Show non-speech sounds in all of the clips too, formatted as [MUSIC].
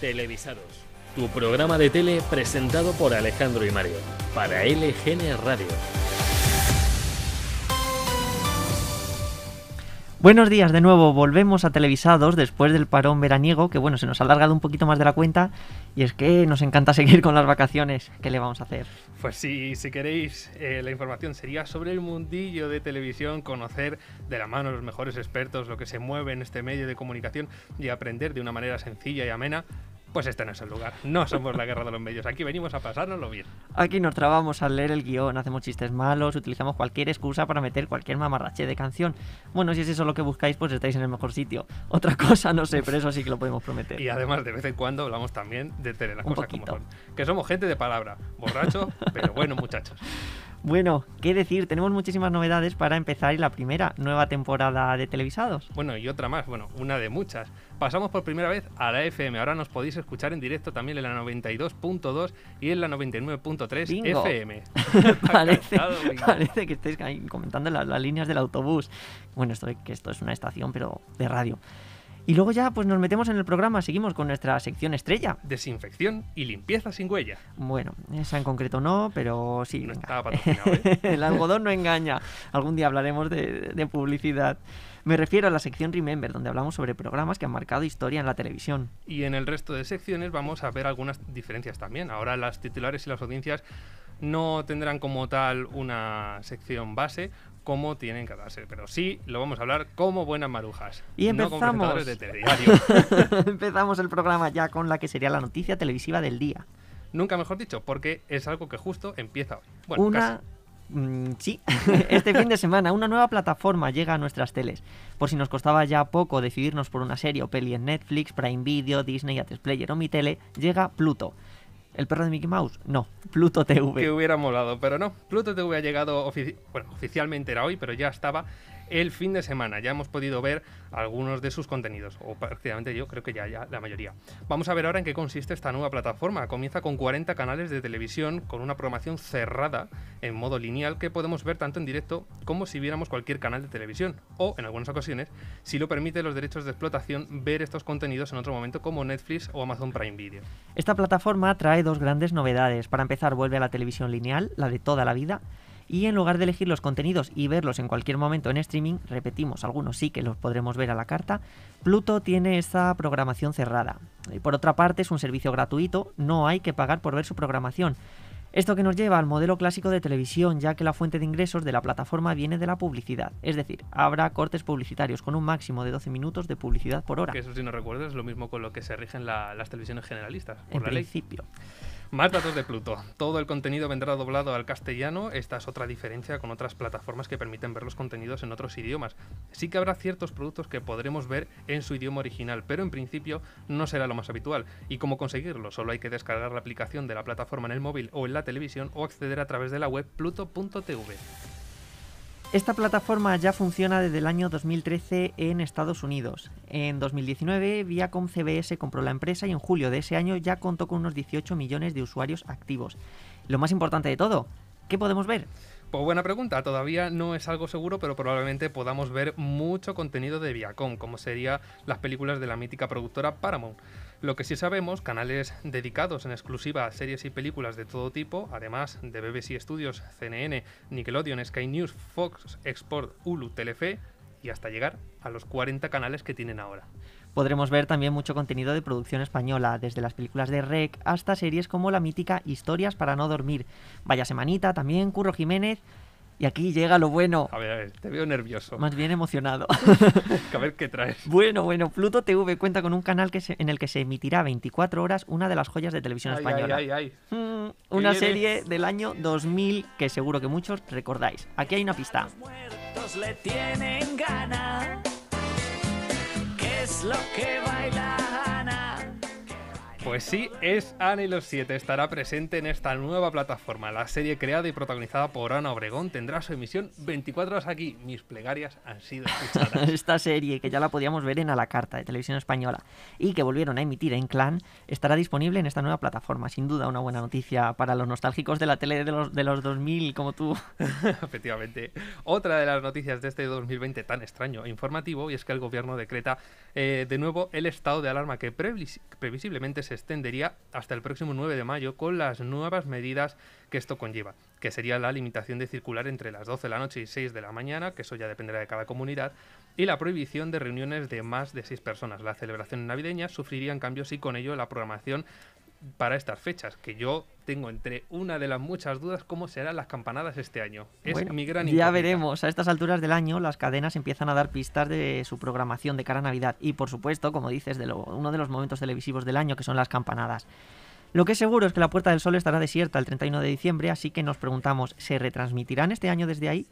Televisados, tu programa de tele presentado por Alejandro y Mario, para LGN Radio. Buenos días de nuevo, volvemos a Televisados después del parón veraniego, que bueno, se nos ha alargado un poquito más de la cuenta y es que nos encanta seguir con las vacaciones. ¿Qué le vamos a hacer? Pues sí, si queréis, eh, la información sería sobre el mundillo de televisión, conocer de la mano los mejores expertos lo que se mueve en este medio de comunicación y aprender de una manera sencilla y amena pues este no es el lugar. No somos la guerra de los medios. Aquí venimos a pasárnoslo bien. Aquí nos trabamos al leer el guion, hacemos chistes malos, utilizamos cualquier excusa para meter cualquier mamarrache de canción. Bueno, si es eso lo que buscáis, pues estáis en el mejor sitio. [LAUGHS] Otra cosa no sé, pero eso sí que lo podemos prometer. Y además, de vez en cuando hablamos también de tele, las cosas como son. Que somos gente de palabra, borracho, [LAUGHS] pero bueno, muchachos. Bueno, qué decir, tenemos muchísimas novedades para empezar y la primera nueva temporada de televisados. Bueno, y otra más, bueno, una de muchas. Pasamos por primera vez a la FM, ahora nos podéis escuchar en directo también en la 92.2 y en la 99.3 FM. [LAUGHS] [LAUGHS] parece, [LAUGHS] parece, que estáis comentando las, las, líneas del autobús. Bueno, esto, que esto es una estación, pero de radio. Y luego ya pues nos metemos en el programa, seguimos con nuestra sección estrella. Desinfección y limpieza sin huella. Bueno, esa en concreto no, pero sí. No estaba patrocinado, ¿eh? [LAUGHS] el algodón no engaña. Algún día hablaremos de, de publicidad. Me refiero a la sección Remember, donde hablamos sobre programas que han marcado historia en la televisión. Y en el resto de secciones vamos a ver algunas diferencias también. Ahora las titulares y las audiencias no tendrán como tal una sección base, como tienen que darse. Pero sí lo vamos a hablar como buenas marujas. Y empezamos. No de [LAUGHS] empezamos el programa ya con la que sería la noticia televisiva del día. Nunca mejor dicho, porque es algo que justo empieza hoy. Bueno, una. Mm, sí, [LAUGHS] este fin de semana una nueva plataforma llega a nuestras teles. Por si nos costaba ya poco decidirnos por una serie o peli en Netflix, Prime Video, Disney, Atresplayer o mi tele, llega Pluto. ¿El perro de Mickey Mouse? No, Pluto TV. Que hubiera molado, pero no. Pluto TV ha llegado, bueno, oficialmente era hoy, pero ya estaba el fin de semana. Ya hemos podido ver algunos de sus contenidos, o prácticamente yo creo que ya, ya la mayoría. Vamos a ver ahora en qué consiste esta nueva plataforma. Comienza con 40 canales de televisión con una programación cerrada en modo lineal que podemos ver tanto en directo como si viéramos cualquier canal de televisión. O, en algunas ocasiones, si lo permite los derechos de explotación, ver estos contenidos en otro momento como Netflix o Amazon Prime Video. Esta plataforma trae dos grandes novedades. Para empezar, vuelve a la televisión lineal, la de toda la vida y en lugar de elegir los contenidos y verlos en cualquier momento en streaming, repetimos, algunos sí que los podremos ver a la carta, Pluto tiene esta programación cerrada. Y por otra parte es un servicio gratuito, no hay que pagar por ver su programación. Esto que nos lleva al modelo clásico de televisión, ya que la fuente de ingresos de la plataforma viene de la publicidad. Es decir, habrá cortes publicitarios con un máximo de 12 minutos de publicidad por hora. Que eso si no recuerdas es lo mismo con lo que se rigen las televisiones generalistas. Por en principio. Más datos de Pluto. Todo el contenido vendrá doblado al castellano. Esta es otra diferencia con otras plataformas que permiten ver los contenidos en otros idiomas. Sí que habrá ciertos productos que podremos ver en su idioma original, pero en principio no será lo más habitual. ¿Y cómo conseguirlo? Solo hay que descargar la aplicación de la plataforma en el móvil o en la televisión o acceder a través de la web pluto.tv. Esta plataforma ya funciona desde el año 2013 en Estados Unidos. En 2019, Viacom CBS compró la empresa y en julio de ese año ya contó con unos 18 millones de usuarios activos. Lo más importante de todo, ¿qué podemos ver? Pues buena pregunta, todavía no es algo seguro, pero probablemente podamos ver mucho contenido de Viacom, como serían las películas de la mítica productora Paramount. Lo que sí sabemos, canales dedicados en exclusiva a series y películas de todo tipo, además de BBC Studios, CNN, Nickelodeon, Sky News, Fox, Export, Hulu, Telefe y hasta llegar a los 40 canales que tienen ahora. Podremos ver también mucho contenido de producción española, desde las películas de Rec hasta series como la mítica Historias para no dormir. Vaya semanita también, Curro Jiménez y aquí llega lo bueno. A ver, a ver, te veo nervioso. Más bien emocionado. [LAUGHS] a ver qué traes. Bueno, bueno, Pluto TV cuenta con un canal que en el que se emitirá 24 horas una de las joyas de televisión española. Ay, ay, ay. Mm, una serie del año 2000 que seguro que muchos recordáis. Aquí hay una pista. Los le tienen gana. ¿Qué es lo que baila Pues sí, es Ana y los siete. Estará presente en esta nueva plataforma. La serie creada y protagonizada por Ana Obregón tendrá su emisión 24 horas aquí. Mis plegarias han sido escuchadas. [LAUGHS] Esta serie, que ya la podíamos ver en A la Carta de Televisión Española y que volvieron a emitir en Clan, estará disponible en esta nueva plataforma. Sin duda, una buena noticia para los nostálgicos de la tele de los, de los 2000 como tú. [LAUGHS] Efectivamente. Otra de las noticias de este 2020 tan extraño e informativo y es que el gobierno decreta eh, de nuevo el estado de alarma que previs- previsiblemente se extendería hasta el próximo 9 de mayo con las nuevas medidas que esto conlleva, que sería la limitación de circular entre las 12 de la noche y 6 de la mañana, que eso ya dependerá de cada comunidad, y la prohibición de reuniones de más de 6 personas. Las celebraciones navideñas sufrirían cambios y con ello la programación para estas fechas, que yo tengo entre una de las muchas dudas cómo serán las campanadas este año. Es Bueno, mi gran ya incógnita. veremos. A estas alturas del año, las cadenas empiezan a dar pistas de su programación de cara a Navidad. Y por supuesto, como dices, de lo- uno de los momentos televisivos del año, que son las campanadas. Lo que es seguro es que la Puerta del Sol estará desierta el 31 de diciembre, así que nos preguntamos, ¿se retransmitirán este año desde ahí?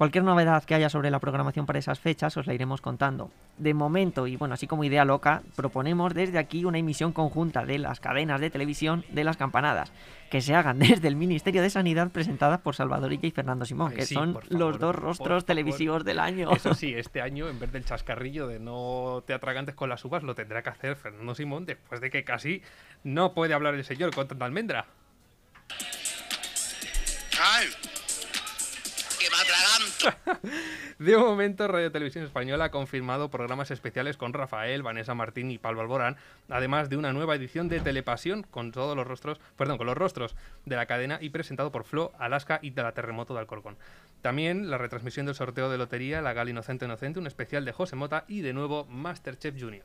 Cualquier novedad que haya sobre la programación para esas fechas os la iremos contando. De momento, y bueno, así como idea loca, proponemos desde aquí una emisión conjunta de las cadenas de televisión de las campanadas, que se hagan [LAUGHS] desde el Ministerio de Sanidad presentadas por Salvador Illa y Fernando Simón, Ay, que sí, son favor, los dos rostros favor. televisivos del año. Eso sí, [LAUGHS] este año, en vez del chascarrillo de no te atragantes con las uvas, lo tendrá que hacer Fernando Simón después de que casi no puede hablar el señor con tanta almendra. ¡Ay! De momento, Radio Televisión Española ha confirmado programas especiales con Rafael, Vanessa Martín y Pablo Alborán, además de una nueva edición de Telepasión con todos los rostros, perdón, con los rostros de la cadena y presentado por Flo, Alaska y de la Terremoto de Alcorcón. También la retransmisión del sorteo de lotería, la Gal Inocente Inocente, un especial de José Mota y de nuevo Masterchef Junior.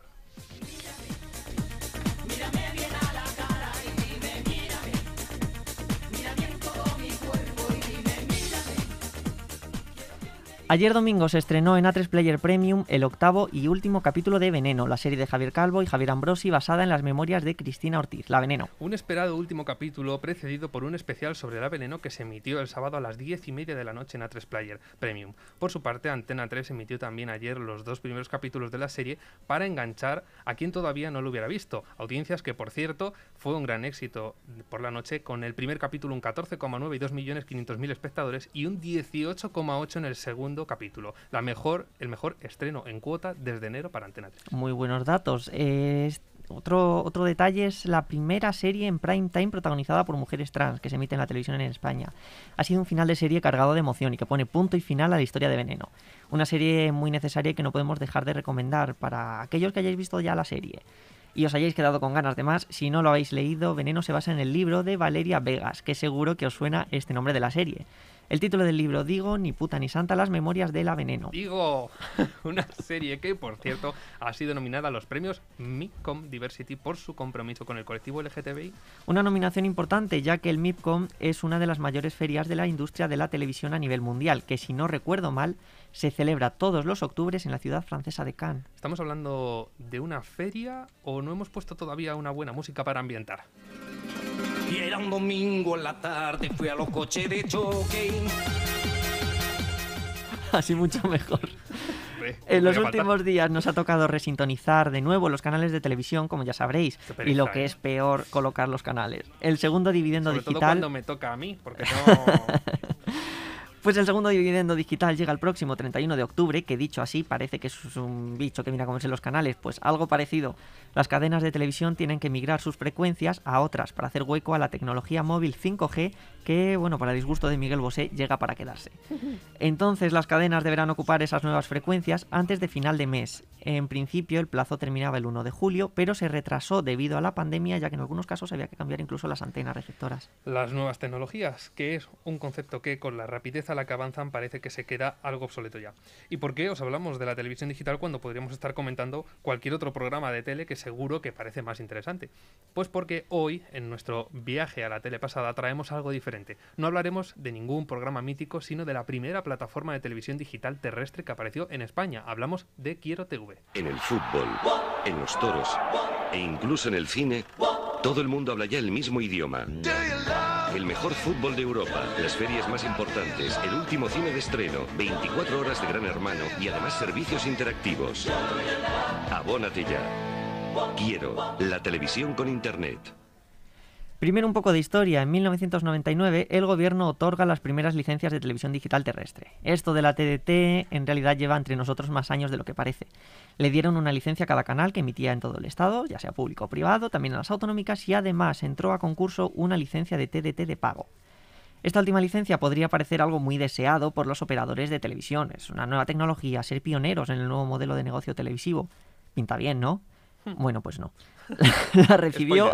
Ayer domingo se estrenó en A3 Player Premium el octavo y último capítulo de Veneno, la serie de Javier Calvo y Javier Ambrosi basada en las memorias de Cristina Ortiz, La Veneno. Un esperado último capítulo precedido por un especial sobre la veneno que se emitió el sábado a las 10 y media de la noche en A3 Player Premium. Por su parte, Antena 3 emitió también ayer los dos primeros capítulos de la serie para enganchar a quien todavía no lo hubiera visto. Audiencias que, por cierto, fue un gran éxito por la noche con el primer capítulo un 14,9 y 2.500.000 espectadores y un 18,8 en el segundo capítulo. La mejor, el mejor estreno en cuota desde enero para Antena 3. Muy buenos datos. Otro, otro detalle es la primera serie en prime time protagonizada por mujeres trans que se emite en la televisión en España. Ha sido un final de serie cargado de emoción y que pone punto y final a la historia de Veneno. Una serie muy necesaria que no podemos dejar de recomendar para aquellos que hayáis visto ya la serie y os hayáis quedado con ganas de más. Si no lo habéis leído, Veneno se basa en el libro de Valeria Vegas, que seguro que os suena este nombre de la serie. El título del libro, digo, ni puta ni santa, las memorias de la veneno. Digo, [LAUGHS] una serie que, por cierto, ha sido nominada a los premios MICOM Diversity por su compromiso con el colectivo LGTBI. Una nominación importante, ya que el MIPCOM es una de las mayores ferias de la industria de la televisión a nivel mundial, que si no recuerdo mal, se celebra todos los octubres en la ciudad francesa de Cannes. ¿Estamos hablando de una feria o no hemos puesto todavía una buena música para ambientar? Y era un domingo en la tarde, fui a los coches de choque. Así mucho mejor. En los últimos días nos ha tocado resintonizar de nuevo los canales de televisión, como ya sabréis, y lo que ¿eh? es peor, colocar los canales. El segundo dividendo Sobre todo digital... cuando me toca a mí, porque [LAUGHS] no... Pues el segundo dividendo digital llega el próximo 31 de octubre, que dicho así parece que es un bicho que viene a comerse los canales, pues algo parecido. Las cadenas de televisión tienen que migrar sus frecuencias a otras para hacer hueco a la tecnología móvil 5G que, bueno, para disgusto de Miguel Bosé, llega para quedarse. [LAUGHS] Entonces las cadenas deberán ocupar esas nuevas frecuencias antes de final de mes. En principio el plazo terminaba el 1 de julio, pero se retrasó debido a la pandemia, ya que en algunos casos había que cambiar incluso las antenas receptoras. Las nuevas tecnologías, que es un concepto que con la rapidez a la que avanzan parece que se queda algo obsoleto ya. ¿Y por qué os hablamos de la televisión digital cuando podríamos estar comentando cualquier otro programa de tele que seguro que parece más interesante? Pues porque hoy, en nuestro viaje a la tele pasada, traemos algo diferente. No hablaremos de ningún programa mítico, sino de la primera plataforma de televisión digital terrestre que apareció en España. Hablamos de Quiero TV. En el fútbol, en los toros e incluso en el cine, todo el mundo habla ya el mismo idioma. El mejor fútbol de Europa, las ferias más importantes, el último cine de estreno, 24 horas de Gran Hermano y además servicios interactivos. Abónate ya. Quiero la televisión con internet. Primero un poco de historia. En 1999 el gobierno otorga las primeras licencias de televisión digital terrestre. Esto de la TDT en realidad lleva entre nosotros más años de lo que parece. Le dieron una licencia a cada canal que emitía en todo el estado, ya sea público o privado, también a las autonómicas y además entró a concurso una licencia de TDT de pago. Esta última licencia podría parecer algo muy deseado por los operadores de televisión. Es una nueva tecnología, ser pioneros en el nuevo modelo de negocio televisivo. Pinta bien, ¿no? Bueno, pues no. [LAUGHS] la recibió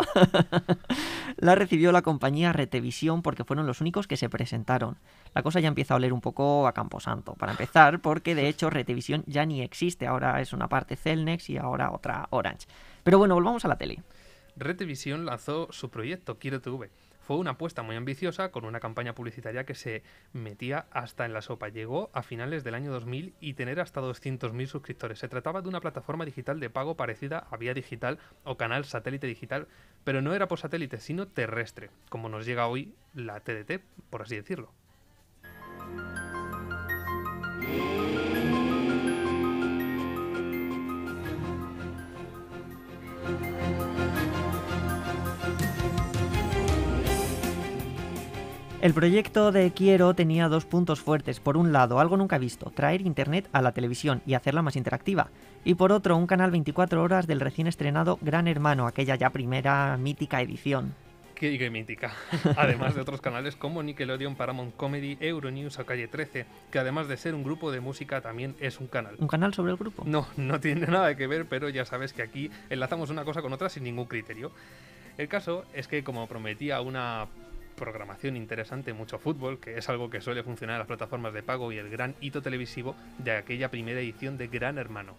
[LAUGHS] la recibió la compañía Retevisión porque fueron los únicos que se presentaron. La cosa ya empieza a oler un poco a Camposanto. Para empezar, porque de hecho Retevisión ya ni existe. Ahora es una parte Celnex y ahora otra Orange. Pero bueno, volvamos a la tele. Retevisión lanzó su proyecto Quiero TV. Fue una apuesta muy ambiciosa con una campaña publicitaria que se metía hasta en la sopa. Llegó a finales del año 2000 y tener hasta 200.000 suscriptores. Se trataba de una plataforma digital de pago parecida a Vía Digital o canal satélite digital, pero no era por satélite, sino terrestre, como nos llega hoy la TDT, por así decirlo. El proyecto de Quiero tenía dos puntos fuertes. Por un lado, algo nunca visto, traer Internet a la televisión y hacerla más interactiva. Y por otro, un canal 24 horas del recién estrenado Gran Hermano, aquella ya primera mítica edición. Qué, qué mítica. [LAUGHS] Además de otros canales como Nickelodeon, Paramount Comedy, Euronews o Calle 13, que además de ser un grupo de música también es un canal. ¿Un canal sobre el grupo? No, no tiene nada que ver, pero ya sabes que aquí enlazamos una cosa con otra sin ningún criterio. El caso es que, como prometía una programación interesante, mucho fútbol, que es algo que suele funcionar en las plataformas de pago y el gran hito televisivo de aquella primera edición de Gran Hermano.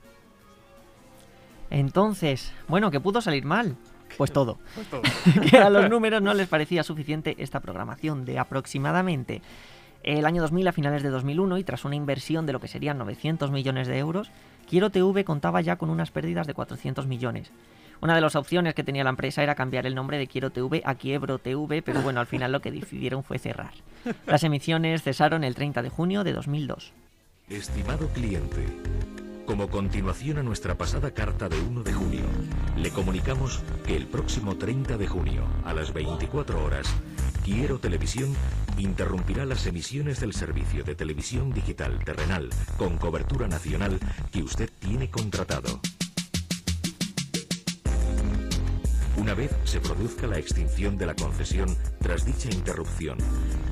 Entonces, bueno, que pudo salir mal. Pues todo. Pues todo. [LAUGHS] que a los números no les parecía suficiente esta programación de aproximadamente el año 2000 a finales de 2001 y tras una inversión de lo que serían 900 millones de euros, Quiero TV contaba ya con unas pérdidas de 400 millones. Una de las opciones que tenía la empresa era cambiar el nombre de Quiero TV a Quiebro TV, pero bueno, al final lo que decidieron fue cerrar. Las emisiones cesaron el 30 de junio de 2002. Estimado cliente, como continuación a nuestra pasada carta de 1 de junio, le comunicamos que el próximo 30 de junio, a las 24 horas, Quiero Televisión interrumpirá las emisiones del servicio de televisión digital terrenal con cobertura nacional que usted tiene contratado. Una vez se produzca la extinción de la concesión tras dicha interrupción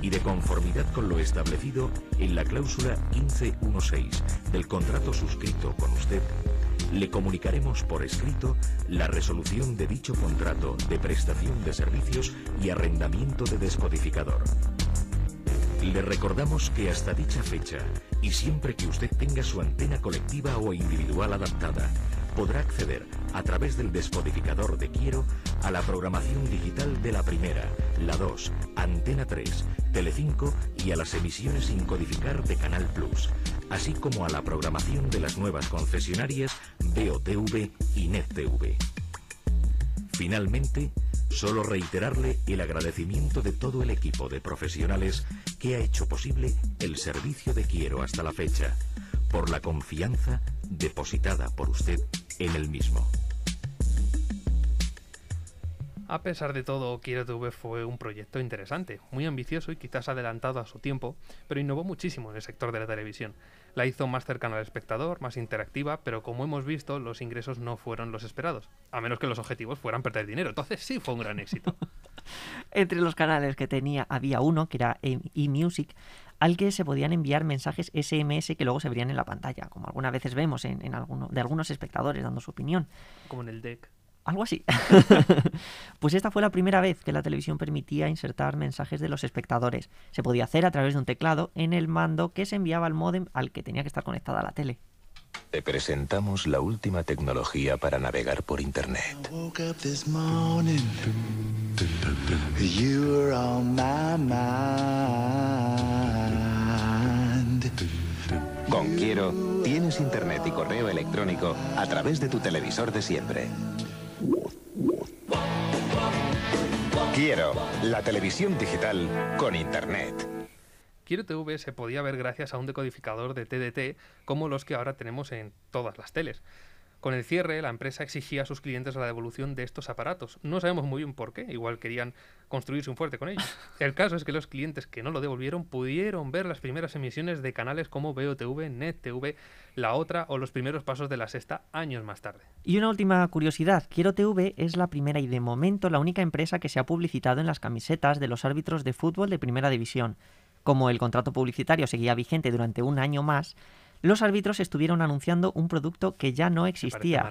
y de conformidad con lo establecido en la cláusula 1516 del contrato suscrito con usted, le comunicaremos por escrito la resolución de dicho contrato de prestación de servicios y arrendamiento de descodificador. Le recordamos que hasta dicha fecha, y siempre que usted tenga su antena colectiva o individual adaptada, podrá acceder a través del descodificador de Quiero a la programación digital de la primera, la 2, Antena 3, Telecinco y a las emisiones sin codificar de Canal Plus, así como a la programación de las nuevas concesionarias BOTV y NetTV. Finalmente, solo reiterarle el agradecimiento de todo el equipo de profesionales que ha hecho posible el servicio de Quiero hasta la fecha, por la confianza depositada por usted en el mismo. A pesar de todo, Quiero TV fue un proyecto interesante, muy ambicioso y quizás adelantado a su tiempo, pero innovó muchísimo en el sector de la televisión. La hizo más cercana al espectador, más interactiva, pero como hemos visto, los ingresos no fueron los esperados, a menos que los objetivos fueran perder dinero. Entonces sí fue un gran éxito. [LAUGHS] Entre los canales que tenía había uno, que era eMusic, al que se podían enviar mensajes SMS que luego se verían en la pantalla, como algunas veces vemos en, en alguno, de algunos espectadores dando su opinión. Como en el deck. Algo así. [LAUGHS] pues esta fue la primera vez que la televisión permitía insertar mensajes de los espectadores. Se podía hacer a través de un teclado en el mando que se enviaba al módem al que tenía que estar conectada la tele. Te presentamos la última tecnología para navegar por Internet. You were on my mind. Con Quiero, tienes Internet y correo electrónico a través de tu televisor de siempre. Quiero, la televisión digital con Internet. Quiero TV se podía ver gracias a un decodificador de TDT como los que ahora tenemos en todas las teles. Con el cierre, la empresa exigía a sus clientes la devolución de estos aparatos. No sabemos muy bien por qué, igual querían construirse un fuerte con ellos. [LAUGHS] El caso es que los clientes que no lo devolvieron pudieron ver las primeras emisiones de canales como BOTV, NetTV, La Otra o los primeros pasos de la Sexta años más tarde. Y una última curiosidad, Quiero TV es la primera y de momento la única empresa que se ha publicitado en las camisetas de los árbitros de fútbol de Primera División. Como el contrato publicitario seguía vigente durante un año más, los árbitros estuvieron anunciando un producto que ya no existía,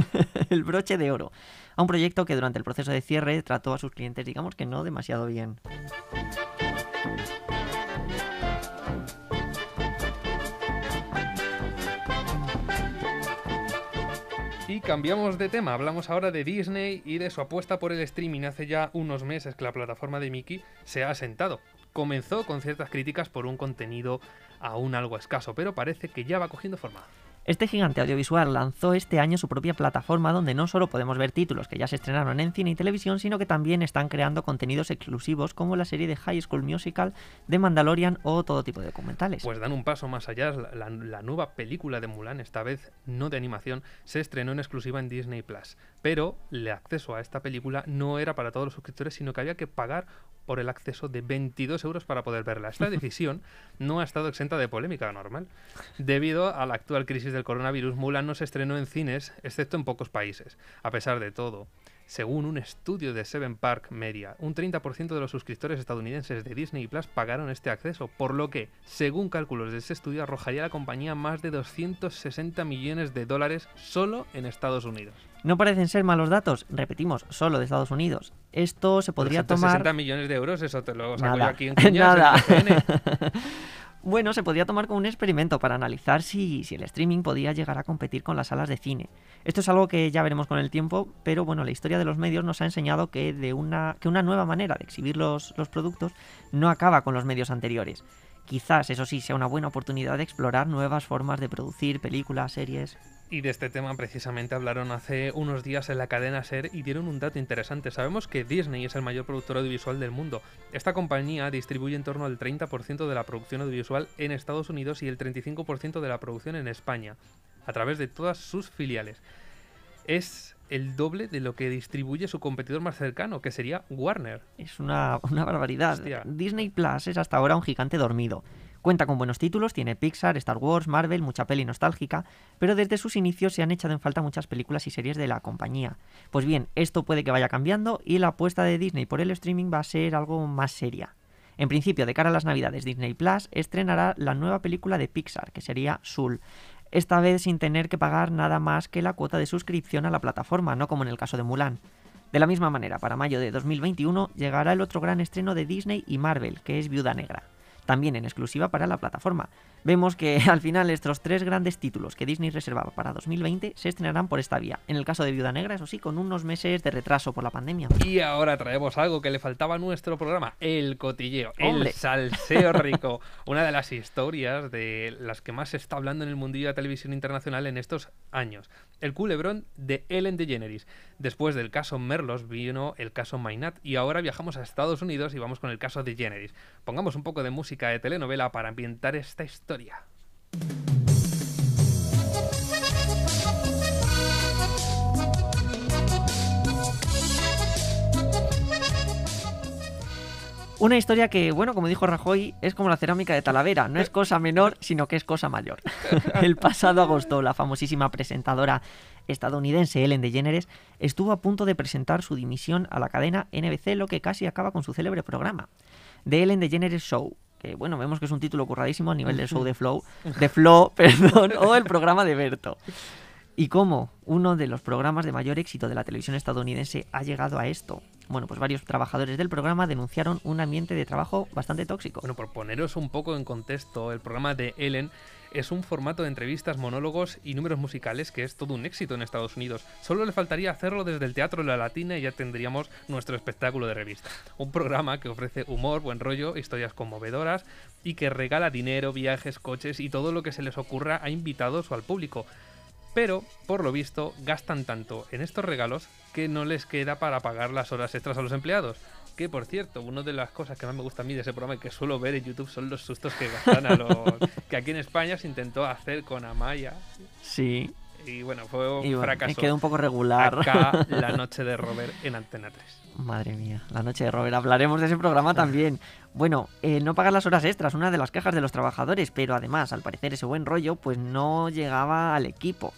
[LAUGHS] el broche de oro, a un proyecto que durante el proceso de cierre trató a sus clientes, digamos que no demasiado bien. Y cambiamos de tema, hablamos ahora de Disney y de su apuesta por el streaming. Hace ya unos meses que la plataforma de Mickey se ha asentado. Comenzó con ciertas críticas por un contenido aún algo escaso, pero parece que ya va cogiendo forma. Este gigante audiovisual lanzó este año su propia plataforma donde no solo podemos ver títulos que ya se estrenaron en cine y televisión, sino que también están creando contenidos exclusivos como la serie de High School Musical, de Mandalorian o todo tipo de documentales. Pues dan un paso más allá. La, nueva película de Mulan, esta vez no de animación, se estrenó en exclusiva en Disney Plus. Pero el acceso a esta película no era para todos los suscriptores, sino que había que pagar por el acceso de 22 euros para poder verla. Esta [LAUGHS] decisión no ha estado exenta de polémica normal. Debido a la actual crisis del coronavirus, Mulan no se estrenó en cines, excepto en pocos países. A pesar de todo, según un estudio de Seven Park Media, un 30% de los suscriptores estadounidenses de Disney Plus pagaron este acceso, por lo que, según cálculos de este estudio, arrojaría a la compañía más de 260 millones de dólares solo en Estados Unidos. No parecen ser malos datos, repetimos, solo de Estados Unidos. Esto se podría 260 tomar... millones de euros, eso te lo saco yo Nada, aquí en cuñas, [LAUGHS] nada. en. [LAUGHS] Bueno, se podría tomar como un experimento para analizar si, si el streaming podía llegar a competir con las salas de cine. Esto es algo que ya veremos con el tiempo, pero bueno, la historia de los medios nos ha enseñado que, de una, que una nueva manera de exhibir los, los productos no acaba con los medios anteriores. Quizás, eso sí, sea una buena oportunidad de explorar nuevas formas de producir películas, series. Y de este tema precisamente hablaron hace unos días en la cadena Ser y dieron un dato interesante. Sabemos que Disney es el mayor productor audiovisual del mundo. Esta compañía distribuye en torno al 30% de la producción audiovisual en Estados Unidos y el 35% de la producción en España, a través de todas sus filiales. Es el doble de lo que distribuye su competidor más cercano, que sería Warner. Es una, una barbaridad. Hostia. Disney Plus es hasta ahora un gigante dormido. Cuenta con buenos títulos, tiene Pixar, Star Wars, Marvel, mucha peli nostálgica, pero desde sus inicios se han echado en falta muchas películas y series de la compañía. Pues bien, esto puede que vaya cambiando y la apuesta de Disney por el streaming va a ser algo más seria. En principio, de cara a las navidades, Disney Plus estrenará la nueva película de Pixar, que sería Soul. Esta vez sin tener que pagar nada más que la cuota de suscripción a la plataforma, no como en el caso de Mulan. De la misma manera, para mayo de 2021 llegará el otro gran estreno de Disney y Marvel, que es Viuda Negra, también en exclusiva para la plataforma. Vemos que [LAUGHS] al final estos tres grandes títulos que Disney reservaba para 2020 se estrenarán por esta vía. En el caso de Viuda Negra, eso sí, con unos meses de retraso por la pandemia. Y ahora traemos algo que le faltaba a nuestro programa, el cotilleo, Hombre. el salseo [LAUGHS] rico. Una de las historias de las que más se está hablando en el mundillo de la televisión internacional en estos años. El culebrón de Ellen DeGeneres. Después del caso Merlos vino el caso Mainat y ahora viajamos a Estados Unidos y vamos con el caso DeGeneres. Pongamos un poco de música de telenovela para ambientar esta historia. Una historia que, bueno, como dijo Rajoy, es como la cerámica de Talavera, no es cosa menor, sino que es cosa mayor. [LAUGHS] El pasado agosto, la famosísima presentadora estadounidense Ellen DeGeneres estuvo a punto de presentar su dimisión a la cadena NBC, lo que casi acaba con su célebre programa. The Ellen DeGeneres Show, que bueno, vemos que es un título curradísimo a nivel del show de Flow, de Flow, [LAUGHS] perdón, o el programa de Berto. ¿Y cómo uno de los programas de mayor éxito de la televisión estadounidense ha llegado a esto? Bueno, pues varios trabajadores del programa denunciaron un ambiente de trabajo bastante tóxico. Bueno, por poneros un poco en contexto, el programa de Ellen es un formato de entrevistas, monólogos y números musicales que es todo un éxito en Estados Unidos. Solo le faltaría hacerlo desde el Teatro de la Latina y ya tendríamos nuestro espectáculo de revista. Un programa que ofrece humor, buen rollo, historias conmovedoras y que regala dinero, viajes, coches y todo lo que se les ocurra a invitados o al público. Pero, por lo visto, gastan tanto en estos regalos que no les queda para pagar las horas extras a los empleados. Que por cierto, una de las cosas que más me gusta a mí de ese programa y que suelo ver en YouTube son los sustos que gastan a los. [LAUGHS] que aquí en España se intentó hacer con Amaya. Sí. Y bueno, fue un Y bueno, fracaso. quedó un poco regular. Acá la [LAUGHS] noche de Robert en Antena 3. Madre mía, la noche de Robert. Hablaremos de ese programa también. Bueno, el no pagar las horas extras, una de las quejas de los trabajadores, pero además, al parecer, ese buen rollo, pues no llegaba al equipo.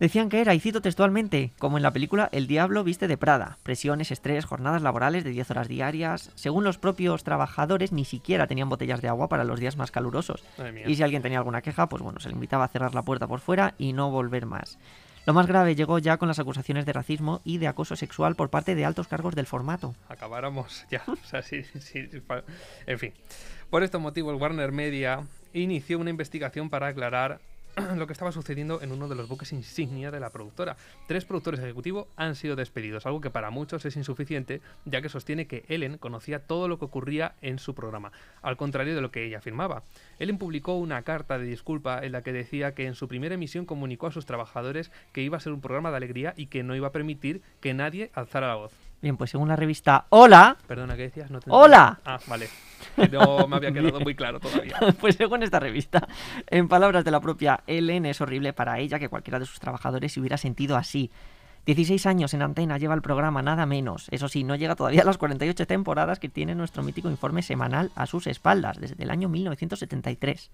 Decían que era, y cito textualmente, como en la película El Diablo viste de Prada. Presiones, estrés, jornadas laborales de 10 horas diarias. Según los propios trabajadores, ni siquiera tenían botellas de agua para los días más calurosos. Y si alguien tenía alguna queja, pues bueno, se le invitaba a cerrar la puerta por fuera y no volver más. Lo más grave llegó ya con las acusaciones de racismo y de acoso sexual por parte de altos cargos del formato. acabáramos ya. [LAUGHS] O sea, sí, sí, En fin. Por estos motivos, Warner Media inició una investigación para aclarar [CLEARS THROAT] lo que estaba sucediendo en uno de los buques insignia de la productora. Tres productores ejecutivos han sido despedidos, algo que para muchos es insuficiente, ya que sostiene que Ellen conocía todo lo que ocurría en su programa, al contrario de lo que ella afirmaba. Ellen publicó una carta de disculpa en la que decía que en su primera emisión comunicó a sus trabajadores que iba a ser un programa de alegría y que no iba a permitir que nadie alzara la voz. Bien, pues según la revista Hola, Perdona, ¿qué decías? No te ¡Hola! Ah, vale. No me había quedado muy claro todavía. [LAUGHS] pues según esta revista, en palabras de la propia Ellen, es horrible para ella que cualquiera de sus trabajadores se hubiera sentido así. 16 años en antena lleva el programa, nada menos. Eso sí, no llega todavía a las 48 temporadas que tiene nuestro mítico informe semanal a sus espaldas, desde el año 1973.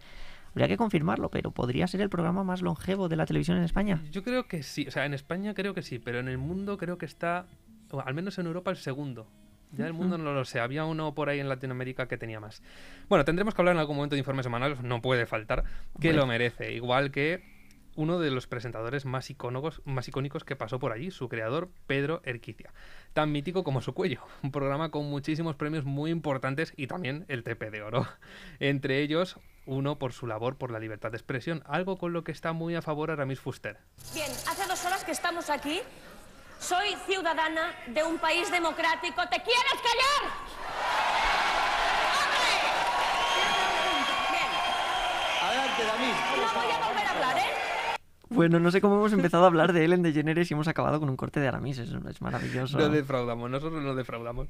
Habría que confirmarlo, pero ¿podría ser el programa más longevo de la televisión en España? Yo creo que sí. O sea, en España creo que sí, pero en el mundo creo que está, o al menos en Europa, el segundo. Ya el mundo no lo sé. Había uno por ahí en Latinoamérica que tenía más. Bueno, tendremos que hablar en algún momento de informe semanal. No puede faltar. Que lo merece. Igual que uno de los presentadores más icónicos, más icónicos que pasó por allí, su creador, Pedro Erquicia. Tan mítico como su cuello. Un programa con muchísimos premios muy importantes y también el TP de oro. Entre ellos, uno por su labor por la libertad de expresión, algo con lo que está muy a favor Aramis Fuster. Bien, hace dos horas que estamos aquí. Soy ciudadana de un país democrático. ¿Te quieres callar? ¡Hombre! Bien. Adelante, David. No voy a volver a hablar, ¿eh? Bueno, no sé cómo hemos [LAUGHS] empezado a hablar de Ellen DeGeneres y hemos acabado con un corte de Aramis. Es, es maravilloso. No defraudamos, nosotros no defraudamos.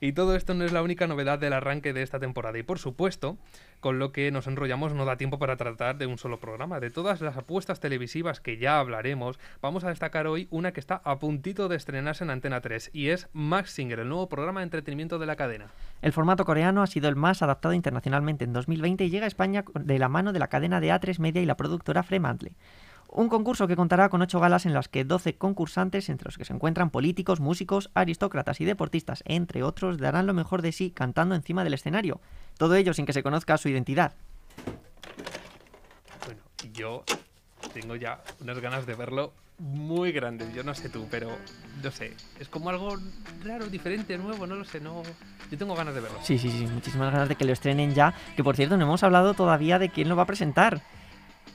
Y todo esto no es la única novedad del arranque de esta temporada. Y por supuesto, con lo que nos enrollamos no da tiempo para tratar de un solo programa. De todas las apuestas televisivas que ya hablaremos, vamos a destacar hoy una que está a puntito de estrenarse en Antena 3 y es Max Singer, el nuevo programa de entretenimiento de la cadena. El formato coreano ha sido el más adaptado internacionalmente en 2020 y llega a España de la mano de la cadena de A3 Media y la productora Fremantle. Un concurso que contará con 8 galas en las que 12 concursantes, entre los que se encuentran políticos, músicos, aristócratas y deportistas, entre otros, darán lo mejor de sí cantando encima del escenario. Todo ello sin que se conozca su identidad. Bueno, yo tengo ya unas ganas de verlo muy grandes. Yo no sé tú, pero no sé. Es como algo raro, diferente, nuevo, no lo sé. No, yo tengo ganas de verlo. Sí, sí, sí, muchísimas ganas de que lo estrenen ya. Que por cierto, no hemos hablado todavía de quién lo va a presentar.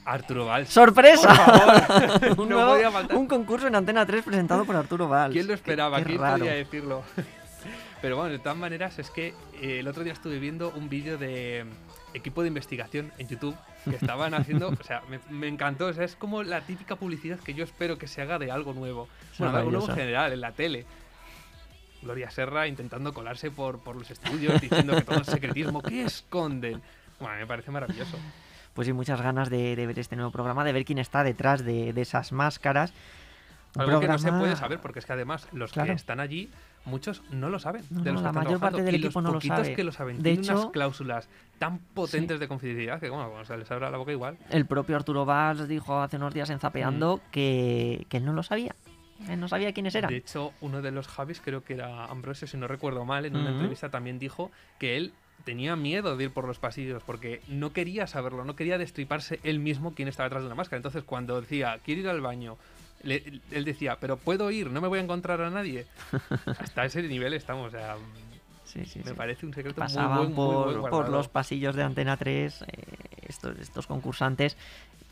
Arturo Valls. ¡Sorpresa! Por favor. [LAUGHS] un, nuevo- concurso en Antena 3 presentado por Arturo Valls. ¿Quién lo Qué- esperaba? qué ¿Quién raro. podía decirlo? [LAUGHS] Pero bueno, de todas maneras, es que eh, el otro día estuve viendo un vídeo de mm, equipo de investigación en YouTube que estaban [LAUGHS] haciendo, o sea, me, me encantó, o sea, es como la típica publicidad que yo espero que se haga de algo nuevo, bueno, de algo nuevo en general, en la tele. Gloria Serra intentando colarse por, por los estudios, diciendo que todo es secretismo, ¿qué esconden? Bueno, me parece maravilloso. Pues sí, muchas ganas de, de ver este nuevo programa, de ver quién está detrás de, de esas máscaras. Un Algo que no se programa- puede saber, porque es que además los Claro. que están allí, muchos no lo saben. No, de no, los que la están mayor parte del y equipo los no lo sabe. que lo saben De unas hecho- cláusulas tan potentes de confidencialidad que, bueno, cuando se les abra la boca igual. El propio Arturo Valls dijo hace unos días en Zapeando que, que él no lo sabía. Él no sabía quiénes eran. De hecho, uno de los Javis, creo que era Ambrosio, si no recuerdo mal, en una entrevista también dijo que él tenía miedo de ir por los pasillos porque no quería saberlo, no quería destriparse él mismo quién estaba detrás de una máscara. Entonces, cuando decía, quiero ir al baño, le- él decía, pero puedo ir, no me voy a encontrar a nadie. [LAUGHS] Hasta ese nivel estamos, o sea, Sí, sí, me sí. parece un secreto Pasaban muy, muy, muy, por, por los pasillos de Antena 3 eh, estos, estos concursantes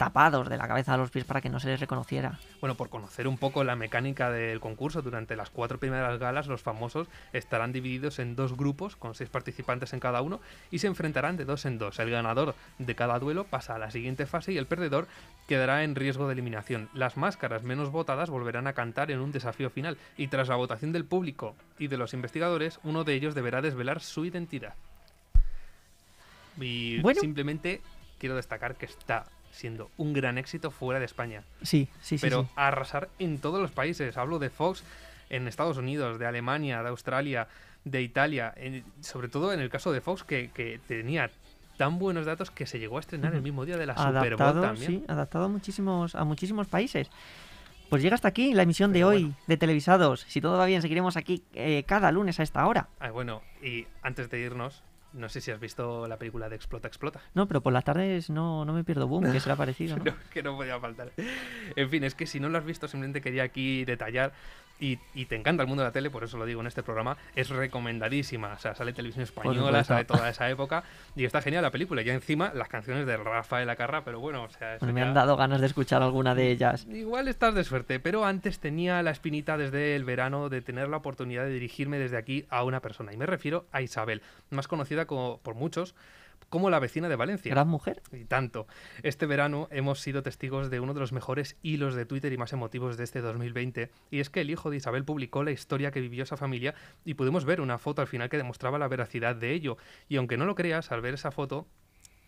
tapados de la cabeza a los pies para que no se les reconociera. Bueno, por conocer un poco la mecánica del concurso, durante las cuatro primeras galas los famosos estarán divididos en dos grupos con seis participantes en cada uno y se enfrentarán de dos en dos. El ganador de cada duelo pasa a la siguiente fase y el perdedor quedará en riesgo de eliminación. Las máscaras menos votadas volverán a cantar en un desafío final y tras la votación del público y de los investigadores, uno de ellos deberá desvelar su identidad. Y Bueno. simplemente quiero destacar que está siendo un gran éxito fuera de España. Sí, sí, sí. pero sí. arrasar en todos los países. Hablo de Fox en Estados Unidos, de Alemania, de Australia, de Italia. en- sobre todo en el caso de Fox, que, que tenía tan buenos datos que se llegó a estrenar el mismo día de la Super Bowl adaptado, también. sí, adaptado a muchísimos, a muchísimos países. Pues llega hasta aquí la emisión de hoy bueno. de Televisados. Si todo va bien, seguiremos aquí eh, cada lunes a esta hora. Ah, bueno, y antes de irnos, no sé si has visto la película de Explota, Explota. No, pero por las tardes no, no me pierdo Boom, que será [LAUGHS] parecido. ¿no? No, que no podía faltar. En fin, es que si no lo has visto, simplemente quería aquí detallar. Y, y te encanta el mundo de la tele, por eso lo digo en este programa, es recomendadísima. O sea, sale televisión española, sale toda esa época. Y está genial la película. Y encima, las canciones de Rafael Acarra, pero bueno, o sea, me ya- han dado ganas de escuchar alguna de ellas. Igual estás de suerte, pero antes tenía la espinita desde el verano de tener la oportunidad de dirigirme desde aquí a una persona. Y me refiero a Isabel, más conocida como, por muchos como la vecina de Valencia. Gran mujer. Y tanto. Este verano hemos sido testigos de uno de los mejores hilos de Twitter y más emotivos de este 2020. Y es que el hijo de Isabel publicó la historia que vivió esa familia y pudimos ver una foto al final que demostraba la veracidad de ello. Y aunque no lo creas, al ver esa foto,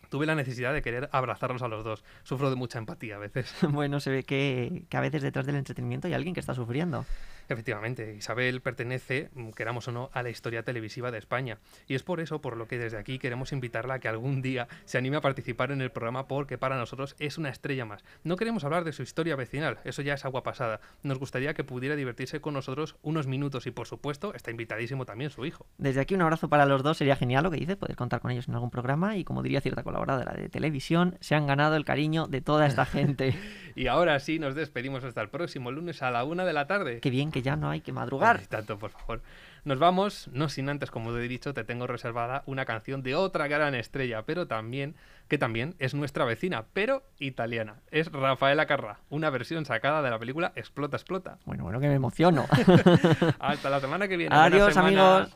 tuve la necesidad de querer abrazarlos a los dos. Sufro de mucha empatía a veces. [LAUGHS] Bueno, se ve que, que a veces detrás del entretenimiento hay alguien que está sufriendo. Efectivamente, Isabel pertenece, mm, queramos o no, a la historia televisiva de España. Y es por eso por lo que desde aquí queremos invitarla a que algún día se anime a participar en el programa porque para nosotros es una estrella más. No queremos hablar de su historia vecinal, eso ya es agua pasada. Nos gustaría que pudiera divertirse con nosotros unos minutos y por supuesto está invitadísimo también su hijo. Desde aquí un abrazo para los dos, sería genial lo que dice, poder contar con ellos en algún programa y como diría cierta colaboradora de televisión, se han ganado el cariño de toda esta [LAUGHS] gente. Y ahora sí, nos despedimos hasta el próximo lunes a la una de la tarde. Qué bien que ya no hay que madrugar. Ay, tanto, por favor. Nos vamos, no sin antes, como te he dicho, te tengo reservada una canción de otra gran estrella, pero también, que también es nuestra vecina, pero italiana. Es Rafaela Carrà, una versión sacada de la película Explota, Explota. Bueno, bueno, que me emociono. [LAUGHS] Hasta la semana que viene. Adiós, amigos.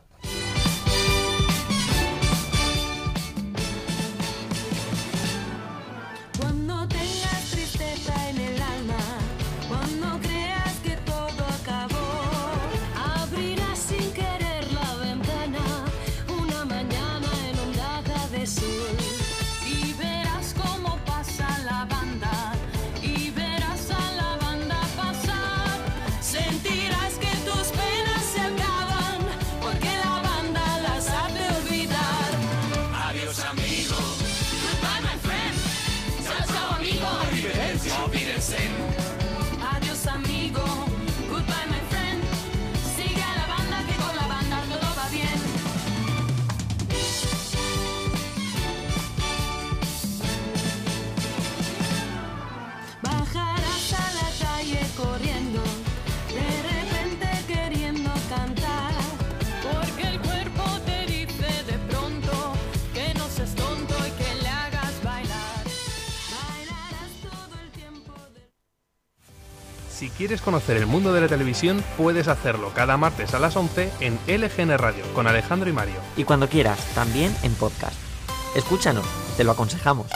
Quieres conocer el mundo de la televisión, puedes hacerlo cada martes a las 11 en LGN Radio con Alejandro y Mario. Y cuando quieras, también en podcast. Escúchanos, te lo aconsejamos.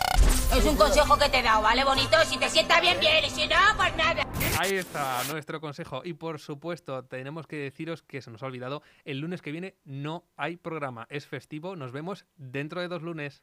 Es un consejo que te he dado, ¿vale, bonito? Si te sienta bien, bien, y si no, pues nada. Ahí está nuestro consejo. Y por supuesto, tenemos que deciros que se nos ha olvidado, el lunes que viene no hay programa. Es festivo, nos vemos dentro de dos lunes.